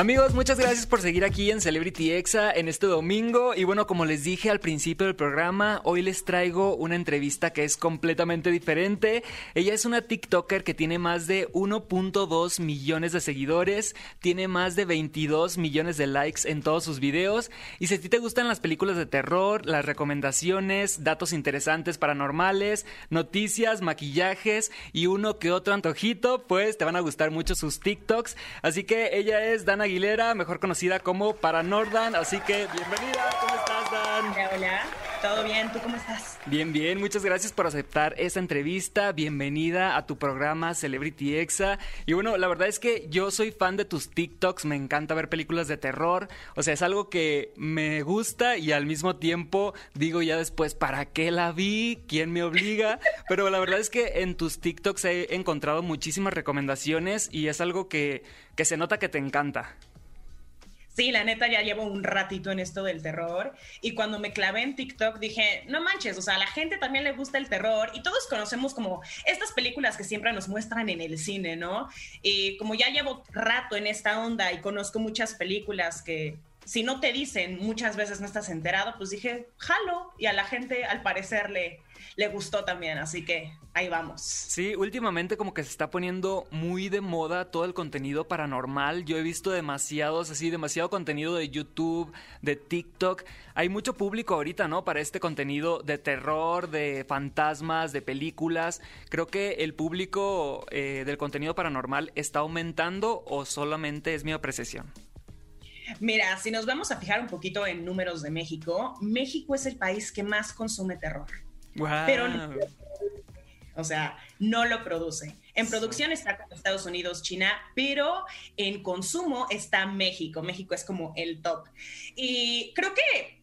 Amigos, muchas gracias por seguir aquí en Celebrity Exa en este domingo. Y bueno, como les dije al principio del programa, hoy les traigo una entrevista que es completamente diferente. Ella es una TikToker que tiene más de 1.2 millones de seguidores, tiene más de 22 millones de likes en todos sus videos. Y si a ti te gustan las películas de terror, las recomendaciones, datos interesantes paranormales, noticias, maquillajes y uno que otro antojito, pues te van a gustar mucho sus TikToks. Así que ella es Dan Aguilera, mejor conocida como Paranordan. Así que bienvenida, ¿cómo estás, Dan? Hola, hola. ¿Todo bien? ¿Tú cómo estás? Bien, bien. Muchas gracias por aceptar esta entrevista. Bienvenida a tu programa Celebrity Exa. Y bueno, la verdad es que yo soy fan de tus TikToks. Me encanta ver películas de terror. O sea, es algo que me gusta y al mismo tiempo digo ya después, ¿para qué la vi? ¿Quién me obliga? Pero la verdad es que en tus TikToks he encontrado muchísimas recomendaciones y es algo que, que se nota que te encanta. Sí, la neta ya llevo un ratito en esto del terror y cuando me clavé en TikTok dije, no manches, o sea, a la gente también le gusta el terror y todos conocemos como estas películas que siempre nos muestran en el cine, ¿no? Y como ya llevo rato en esta onda y conozco muchas películas que si no te dicen muchas veces no estás enterado, pues dije, jalo y a la gente al parecer le, le gustó también, así que ahí vamos. Sí, últimamente como que se está poniendo muy de moda todo el contenido paranormal. Yo he visto demasiados, así, demasiado contenido de YouTube, de TikTok. Hay mucho público ahorita, ¿no? Para este contenido de terror, de fantasmas, de películas. Creo que el público eh, del contenido paranormal está aumentando o solamente es mi apreciación. Mira, si nos vamos a fijar un poquito en números de México, México es el país que más consume terror. Pero no, o sea, no lo produce. En producción está con Estados Unidos, China, pero en consumo está México. México es como el top. Y creo que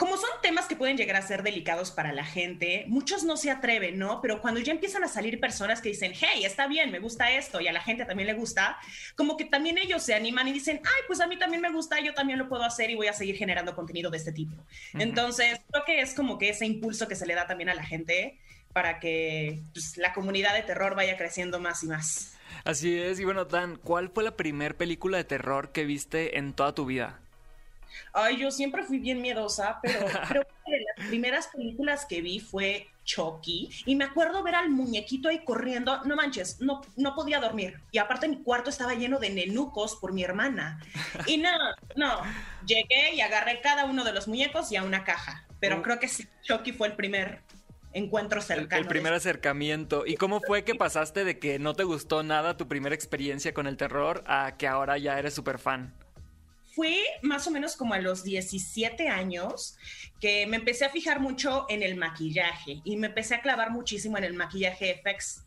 como son temas que pueden llegar a ser delicados para la gente, muchos no se atreven, ¿no? Pero cuando ya empiezan a salir personas que dicen, hey, está bien, me gusta esto, y a la gente también le gusta, como que también ellos se animan y dicen, ay, pues a mí también me gusta, yo también lo puedo hacer y voy a seguir generando contenido de este tipo. Entonces, creo que es como que ese impulso que se le da también a la gente para que pues, la comunidad de terror vaya creciendo más y más. Así es, y bueno, Dan, ¿cuál fue la primer película de terror que viste en toda tu vida? Ay, yo siempre fui bien miedosa, pero creo que de las primeras películas que vi fue Chucky y me acuerdo ver al muñequito ahí corriendo, no manches, no, no podía dormir y aparte mi cuarto estaba lleno de nenucos por mi hermana y no, no, llegué y agarré cada uno de los muñecos y a una caja, pero creo que sí, Chucky fue el primer encuentro cercano. El, primer acercamiento. ¿Y cómo fue que pasaste de que no te gustó nada tu primera experiencia con el terror a que ahora ya eres súper fan? Fue más o menos como a los 17 años que me empecé a fijar mucho en el maquillaje y me empecé a clavar muchísimo en el maquillaje FX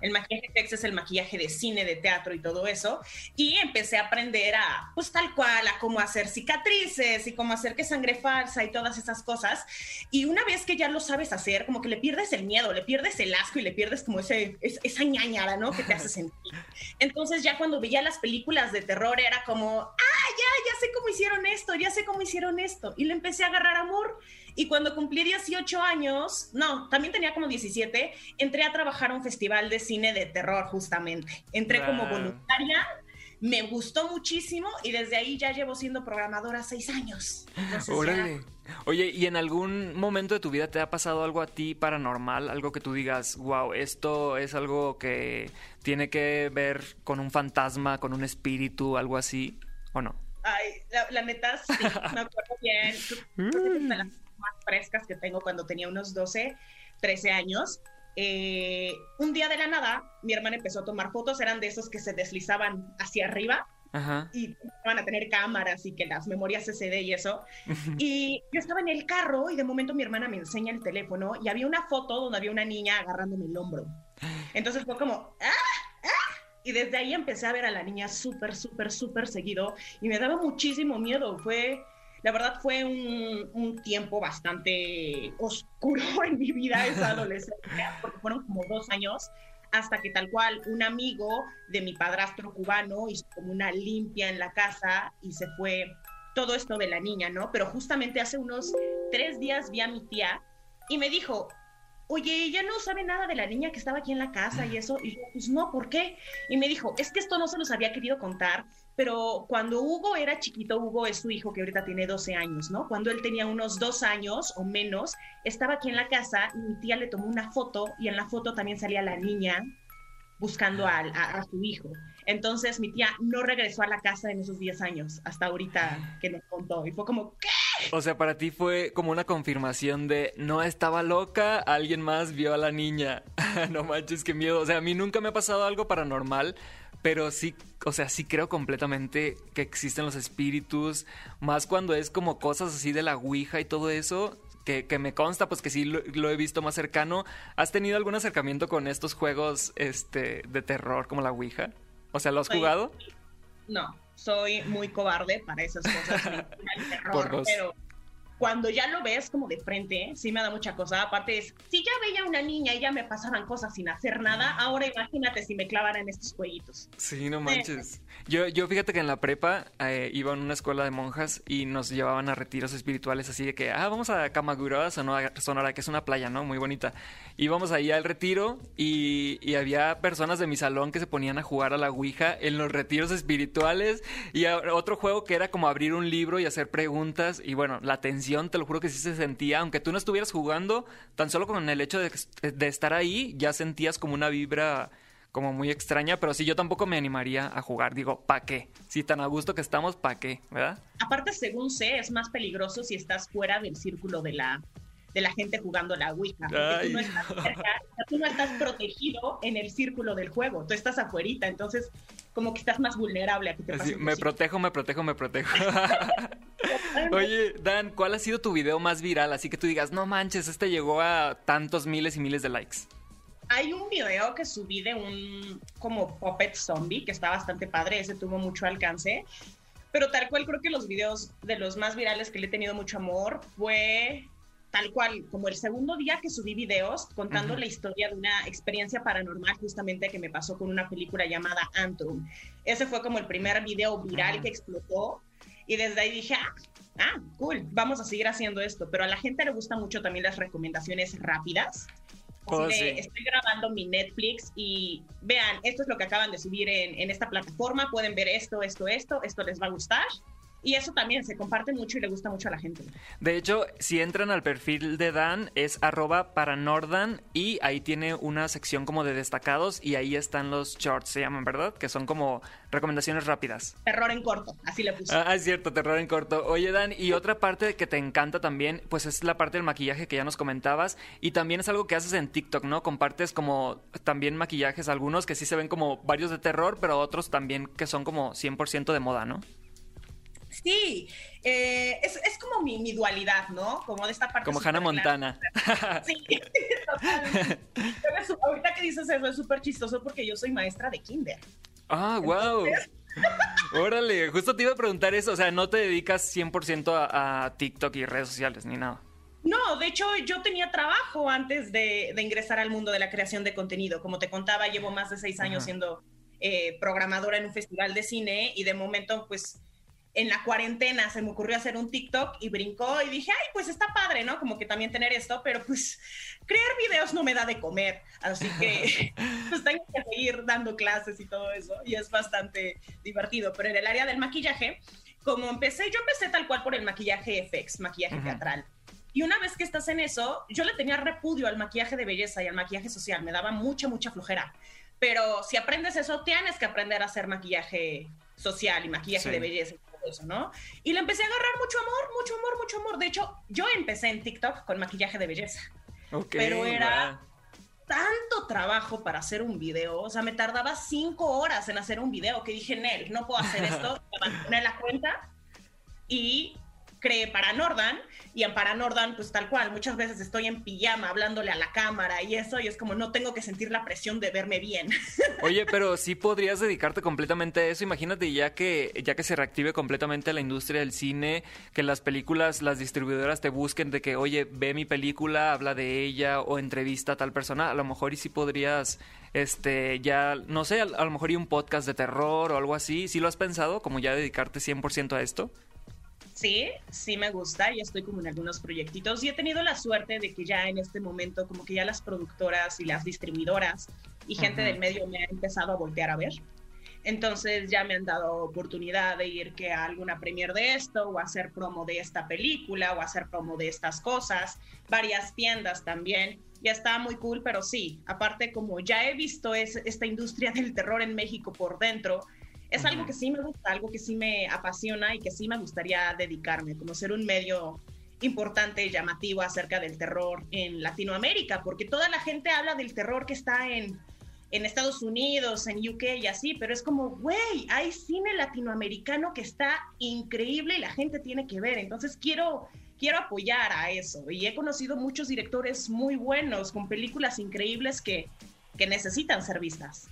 el maquillaje FX es el maquillaje de cine, de teatro y todo eso. Y empecé a aprender a, pues tal cual, a cómo hacer cicatrices y cómo hacer que sangre falsa y todas esas cosas. Y una vez que ya lo sabes hacer, como que le pierdes el miedo, le pierdes el asco y le pierdes como ese, esa ñañara, ¿no? Que te hace sentir. Entonces ya cuando veía las películas de terror era como, ah, ya, ya sé cómo hicieron esto, ya sé cómo hicieron esto. Y le empecé a agarrar amor. Y cuando cumplí 18 años, no, también tenía como 17, entré a trabajar a un festival de cine de terror justamente. Entré como voluntaria, me gustó muchísimo y desde ahí ya llevo siendo programadora seis años. Órale. Oye, ¿y en algún momento de tu vida te ha pasado algo a ti paranormal? Algo que tú digas, wow, esto es algo que tiene que ver con un fantasma, con un espíritu, algo así, ¿o no? Ay, la, neta, sí, me acuerdo bien más frescas que tengo cuando tenía unos 12, 13 años. Eh, un día de la nada, mi hermana empezó a tomar fotos, eran de esos que se deslizaban hacia arriba y van a tener cámaras y que las memorias SD y eso. y yo estaba en el carro y de momento mi hermana me enseña el teléfono y había una foto donde había una niña agarrándome el hombro. Entonces fue como, ¡ah! Y desde ahí empecé a ver a la niña súper, súper, súper seguido y me daba muchísimo miedo. Fue la verdad fue un, tiempo bastante oscuro en mi vida esa adolescencia, porque fueron como dos años hasta que tal cual un amigo de mi padrastro cubano hizo como una limpia en la casa y se fue todo esto de la niña, ¿no? Pero justamente hace unos tres días vi a mi tía y me dijo, oye, ella no sabe nada de la niña que estaba aquí en la casa y eso. Y yo, pues no, ¿por qué? Y me dijo, es que esto no se los había querido contar, pero cuando Hugo era chiquito, Hugo es su hijo que ahorita tiene 12 años, ¿no? Cuando él tenía unos dos años o menos, estaba aquí en la casa y mi tía le tomó una foto y en la foto también salía la niña buscando a, a, su hijo. Entonces mi tía no regresó a la casa en esos 10 años, hasta ahorita que nos contó. Y fue como, ¿qué? O sea, para ti fue como una confirmación de no estaba loca, alguien más vio a la niña. no manches, qué miedo. O sea, a mí nunca me ha pasado algo paranormal, pero sí, o sea, sí creo completamente que existen los espíritus, más cuando es como cosas así de la Ouija y todo eso. Que, que me consta, pues que sí lo, lo, he visto más cercano. ¿Has tenido algún acercamiento con estos juegos este, de terror como la Ouija? O sea, ¿lo has jugado? No, soy muy cobarde para esas cosas. terror, pero cuando ya lo ves como de frente, sí me da mucha cosa. Aparte es, si ya veía una niña y ya me pasaban cosas sin hacer nada, ahora imagínate si me clavaran estos jueguitos. Sí, no manches. Yo, yo fíjate que en la prepa eh, iba en una escuela de monjas y nos llevaban a retiros espirituales así de que, ah, vamos a Kamagura, Sonora, Sonora, que es una playa, ¿no? Muy bonita. Íbamos ahí al retiro y, y había personas de mi salón que se ponían a jugar a la Ouija en los retiros espirituales y otro juego que era como abrir un libro y hacer preguntas y bueno, la atención te lo juro que sí se sentía, aunque tú no estuvieras jugando, tan solo con el hecho de, estar ahí, ya sentías como una vibra como muy extraña, pero sí yo tampoco me animaría a jugar. Digo, ¿pa' qué? Si tan a gusto que estamos, ¿pa' qué? ¿Verdad? Aparte, según sé, es más peligroso si estás fuera del círculo de la, de la gente jugando la Ouija. Porque tú no, estás tú no estás protegido en el círculo del juego, tú estás afuerita, entonces como que estás más vulnerable a que te pase. me protejo, me protejo, me protejo. Oye, Dan, ¿cuál ha sido tu video más viral? Así que tú digas, no manches, este llegó a tantos miles y miles de likes. Hay un video que subí de un como puppet zombie que está bastante padre, ese tuvo mucho alcance. Pero tal cual creo que los videos de los más virales que le he tenido mucho amor fue tal cual, como el segundo día que subí videos contando la historia de una experiencia paranormal justamente que me pasó con una película llamada Antrum. Ese fue como el primer video viral que explotó y desde ahí dije, ah, ah, cool, vamos a seguir haciendo esto. Pero a la gente le gusta mucho también las recomendaciones rápidas. Oh, estoy grabando mi Netflix y vean, esto es lo que acaban de subir en, en esta plataforma, pueden ver esto, esto, esto, esto les va a gustar y eso también se comparte mucho y le gusta mucho a la gente. De hecho, si entran al perfil de Dan, es arroba paranordan y ahí tiene una sección como de destacados y ahí están los shorts, se llaman, ¿verdad? Que son como recomendaciones rápidas. Terror en corto, así le puse. Ah, es cierto, terror en corto. Oye, Dan, y otra parte que te encanta también, pues es la parte del maquillaje que ya nos comentabas y también es algo que haces en TikTok, ¿no? Compartes como también maquillajes, algunos que sí se ven como varios de terror, pero otros también que son como 100% de moda, ¿no? Sí, eh, es, es, como mi, mi, dualidad, ¿no? Como de esta parte. Como Hannah Montana. Sí, totalmente. ahorita que dices eso es súper chistoso porque yo soy maestra de kinder. Ah, wow. Órale, justo te iba a preguntar eso, o sea, no te dedicas 100% a, a TikTok y redes sociales ni nada. No, de hecho yo tenía trabajo antes de, de, ingresar al mundo de la creación de contenido. Como te contaba, llevo más de seis años siendo eh, programadora en un festival de cine y de momento pues en la cuarentena se me ocurrió hacer un TikTok y brincó y dije, ay, pues está padre, ¿no? Como que también tener esto, pero pues crear videos no me da de comer, así que pues tengo que seguir dando clases y todo eso y es bastante divertido, pero en el área del maquillaje, como empecé, yo empecé tal cual por el maquillaje FX, maquillaje teatral. Y una vez que estás en eso, yo le tenía repudio al maquillaje de belleza y al maquillaje social, me daba mucha, mucha flojera. Pero si aprendes eso, tienes que aprender a hacer maquillaje social y maquillaje de belleza eso, ¿no? Y le empecé a agarrar mucho amor, mucho amor, mucho amor. De hecho, yo empecé en TikTok con maquillaje de belleza. pero era tanto trabajo para hacer un video, o sea, me tardaba cinco horas en hacer un video que dije, Nel, no puedo hacer esto, abandoné la cuenta y creé para Nordan y en para Nordan pues tal cual, muchas veces estoy en pijama hablándole a la cámara y eso y es como no tengo que sentir la presión de verme bien. Oye, pero sí podrías dedicarte completamente a eso, imagínate ya que ya que se reactive completamente la industria del cine, que las películas, las distribuidoras te busquen de que, "Oye, ve mi película, habla de ella o entrevista a tal persona", a lo mejor y sí podrías este ya no sé, a, a lo mejor y un podcast de terror o algo así, ¿sí lo has pensado como ya dedicarte 100% a esto? Sí, sí me gusta y estoy como en algunos proyectitos y he tenido la suerte de que ya en este momento como que ya las productoras y las distribuidoras y gente del medio me han empezado a voltear a ver. Entonces ya me han dado oportunidad de ir que a alguna premier de esto o hacer promo de esta película o hacer promo de estas cosas, varias tiendas también. Ya está muy cool, pero sí, aparte como ya he visto es, esta industria del terror en México por dentro, es algo que sí me gusta, algo que sí me apasiona y que sí me gustaría dedicarme, como ser un medio importante y llamativo acerca del terror en Latinoamérica, porque toda la gente habla del terror que está en, en Estados Unidos, en UK y así, pero es como, güey, hay cine latinoamericano que está increíble y la gente tiene que ver, entonces quiero quiero apoyar a eso. Y he conocido muchos directores muy buenos con películas increíbles que que necesitan ser vistas.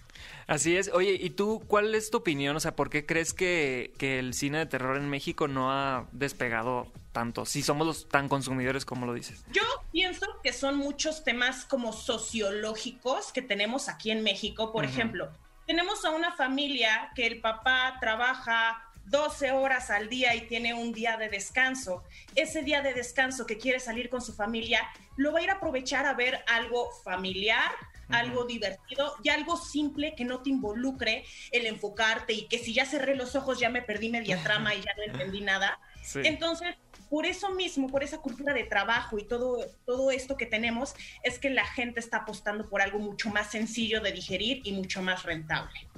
Así es. Oye, ¿y tú cuál es tu opinión? O sea, ¿por qué crees que, que el cine de terror en México no ha despegado tanto? Si somos los tan consumidores como lo dices. Yo pienso que son muchos temas como sociológicos que tenemos aquí en México. Por ejemplo, tenemos a una familia que el papá trabaja 12 horas al día y tiene un día de descanso. Ese día de descanso que quiere salir con su familia, lo va a ir a aprovechar a ver algo familiar, algo divertido y algo simple que no te involucre el enfocarte y que si ya cerré los ojos ya me perdí media trama y ya no entendí nada. Entonces, por eso mismo, por esa cultura de trabajo y todo, todo esto que tenemos, es que la gente está apostando por algo mucho más sencillo de digerir y mucho más rentable.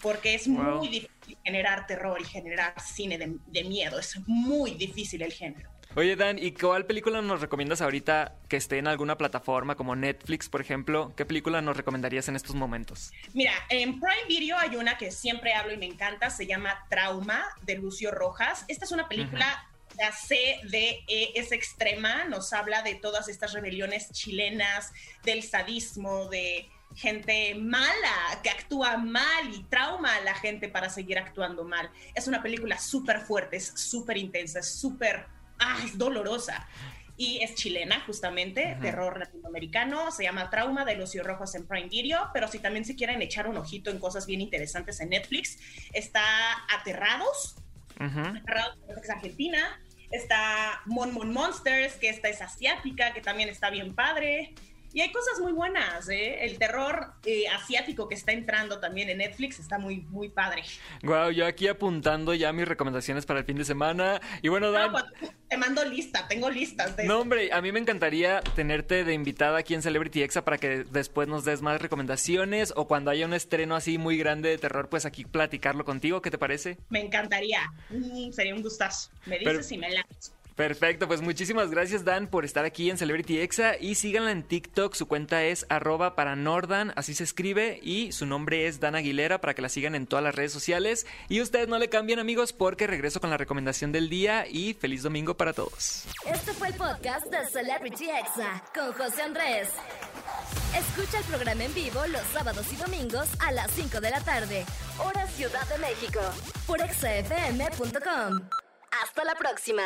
Porque es muy difícil generar terror y generar cine de miedo. Es muy difícil el género. Oye, Dan, ¿y cuál película nos recomiendas ahorita que esté en alguna plataforma como Netflix, por ejemplo? ¿Qué película nos recomendarías en estos momentos? Mira, en Prime Video hay una que siempre hablo y me encanta, se llama Trauma, de Lucio Rojas. Esta es una película... La CDE es extrema, nos habla de todas estas rebeliones chilenas, del sadismo, de gente mala, que actúa mal y trauma a la gente para seguir actuando mal. Es una película súper fuerte, es súper intensa, es súper ah, es dolorosa. Y es chilena, justamente, terror latinoamericano, se llama Trauma de Lucio Rojos en Prime Video, pero si también se quieren echar un ojito en cosas bien interesantes en Netflix, está Aterrados, Aterrados es argentina, está Mon Mon Monsters, que esta es asiática, que también está bien padre, y hay cosas muy buenas, ¿eh? El terror eh, asiático que está entrando también en Netflix está muy, muy padre. Wow, yo aquí apuntando ya mis recomendaciones para el fin de semana. Y bueno, Dan... Pues, te mando lista, tengo listas. De no, hombre, a mí me encantaría tenerte de invitada aquí en Celebrity Exa para que después nos des más recomendaciones o cuando haya un estreno así muy grande de terror, pues aquí platicarlo contigo. ¿Qué te parece? Me encantaría. Mm, sería un gustazo. Me dices si me la... Perfecto, pues muchísimas gracias Dan por estar aquí en Celebrity Exa y síganla en TikTok, su cuenta es arroba para Nordan, así se escribe y su nombre es Dan Aguilera para que la sigan en todas las redes sociales y ustedes no le cambien amigos porque regreso con la recomendación del día y feliz domingo para todos. Este fue el podcast de Celebrity Exa con José Andrés. Escucha el programa en vivo los sábados y domingos a las 5 de la tarde, hora Ciudad de México, por exafm.com. Hasta la próxima.